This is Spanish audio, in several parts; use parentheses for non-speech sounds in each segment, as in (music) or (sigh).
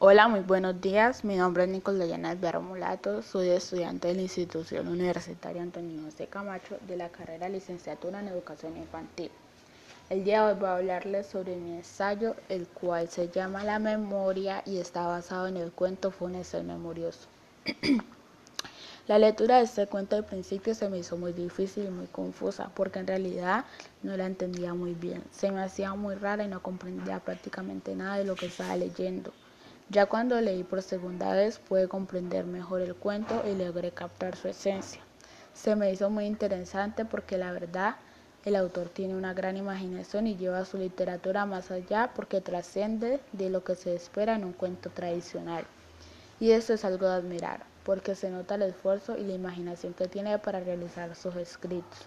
Hola, muy buenos días. Mi nombre es Nicolayana Alvaro Mulato. Soy estudiante de la institución universitaria Antonio José Camacho de la carrera licenciatura en educación infantil. El día de hoy voy a hablarles sobre mi ensayo, el cual se llama La memoria y está basado en el cuento Funes el Memorioso. (clears throat) la lectura de este cuento al principio se me hizo muy difícil y muy confusa porque en realidad no la entendía muy bien. Se me hacía muy rara y no comprendía prácticamente nada de lo que estaba leyendo. Ya cuando leí por segunda vez pude comprender mejor el cuento y logré captar su esencia. Se me hizo muy interesante porque la verdad el autor tiene una gran imaginación y lleva su literatura más allá porque trasciende de lo que se espera en un cuento tradicional. Y eso es algo de admirar, porque se nota el esfuerzo y la imaginación que tiene para realizar sus escritos.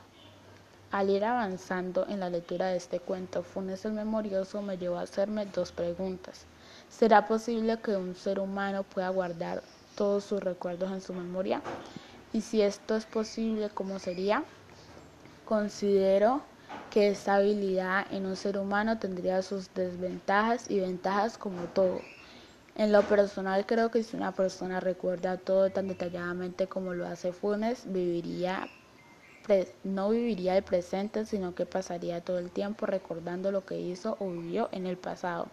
Al ir avanzando en la lectura de este cuento, Funes el Memorioso me llevó a hacerme dos preguntas. ¿Será posible que un ser humano pueda guardar todos sus recuerdos en su memoria? Y si esto es posible, ¿cómo sería? Considero que esta habilidad en un ser humano tendría sus desventajas y ventajas como todo. En lo personal creo que si una persona recuerda todo tan detalladamente como lo hace Funes, viviría no viviría el presente, sino que pasaría todo el tiempo recordando lo que hizo o vivió en el pasado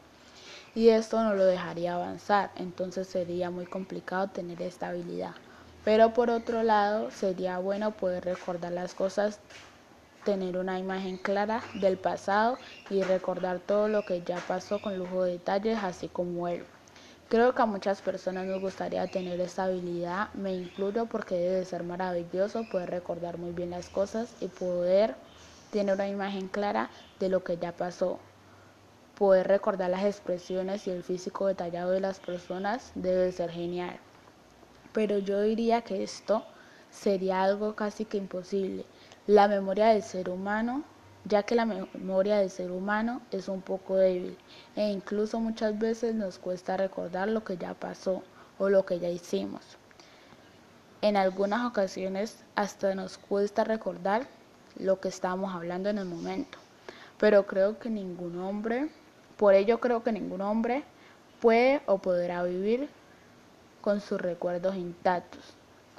y esto no lo dejaría avanzar, entonces sería muy complicado tener estabilidad. Pero por otro lado, sería bueno poder recordar las cosas, tener una imagen clara del pasado y recordar todo lo que ya pasó con lujo de detalles, así como él. Creo que a muchas personas nos gustaría tener esta habilidad, me incluyo porque debe ser maravilloso poder recordar muy bien las cosas y poder tener una imagen clara de lo que ya pasó. Poder recordar las expresiones y el físico detallado de las personas debe ser genial. Pero yo diría que esto sería algo casi que imposible. La memoria del ser humano, ya que la memoria del ser humano es un poco débil e incluso muchas veces nos cuesta recordar lo que ya pasó o lo que ya hicimos. En algunas ocasiones hasta nos cuesta recordar lo que estamos hablando en el momento. Pero creo que ningún hombre por ello creo que ningún hombre puede o podrá vivir con sus recuerdos intactos.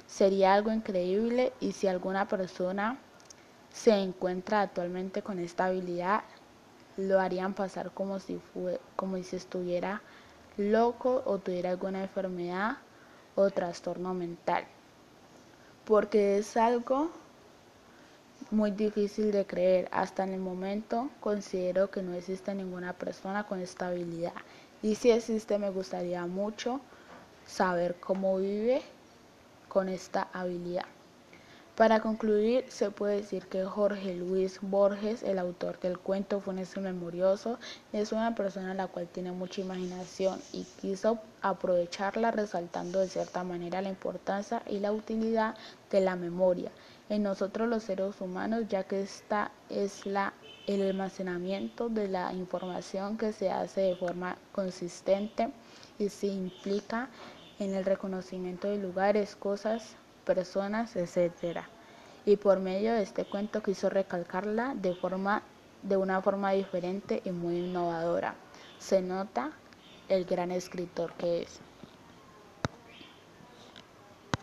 Sería algo increíble y si alguna persona se encuentra actualmente con esta habilidad, lo harían pasar como si, como si estuviera loco o tuviera alguna enfermedad o trastorno mental. Porque es algo muy difícil de creer. Hasta en el momento considero que no existe ninguna persona con esta habilidad. Y si existe, me gustaría mucho saber cómo vive con esta habilidad. Para concluir, se puede decir que Jorge Luis Borges, el autor del cuento Funes Memorioso, es una persona la cual tiene mucha imaginación y quiso aprovecharla resaltando de cierta manera la importancia y la utilidad de la memoria en nosotros los seres humanos, ya que esta es la, el almacenamiento de la información que se hace de forma consistente y se implica en el reconocimiento de lugares, cosas, personas, etc. Y por medio de este cuento quiso recalcarla de forma de una forma diferente y muy innovadora. Se nota el gran escritor que es.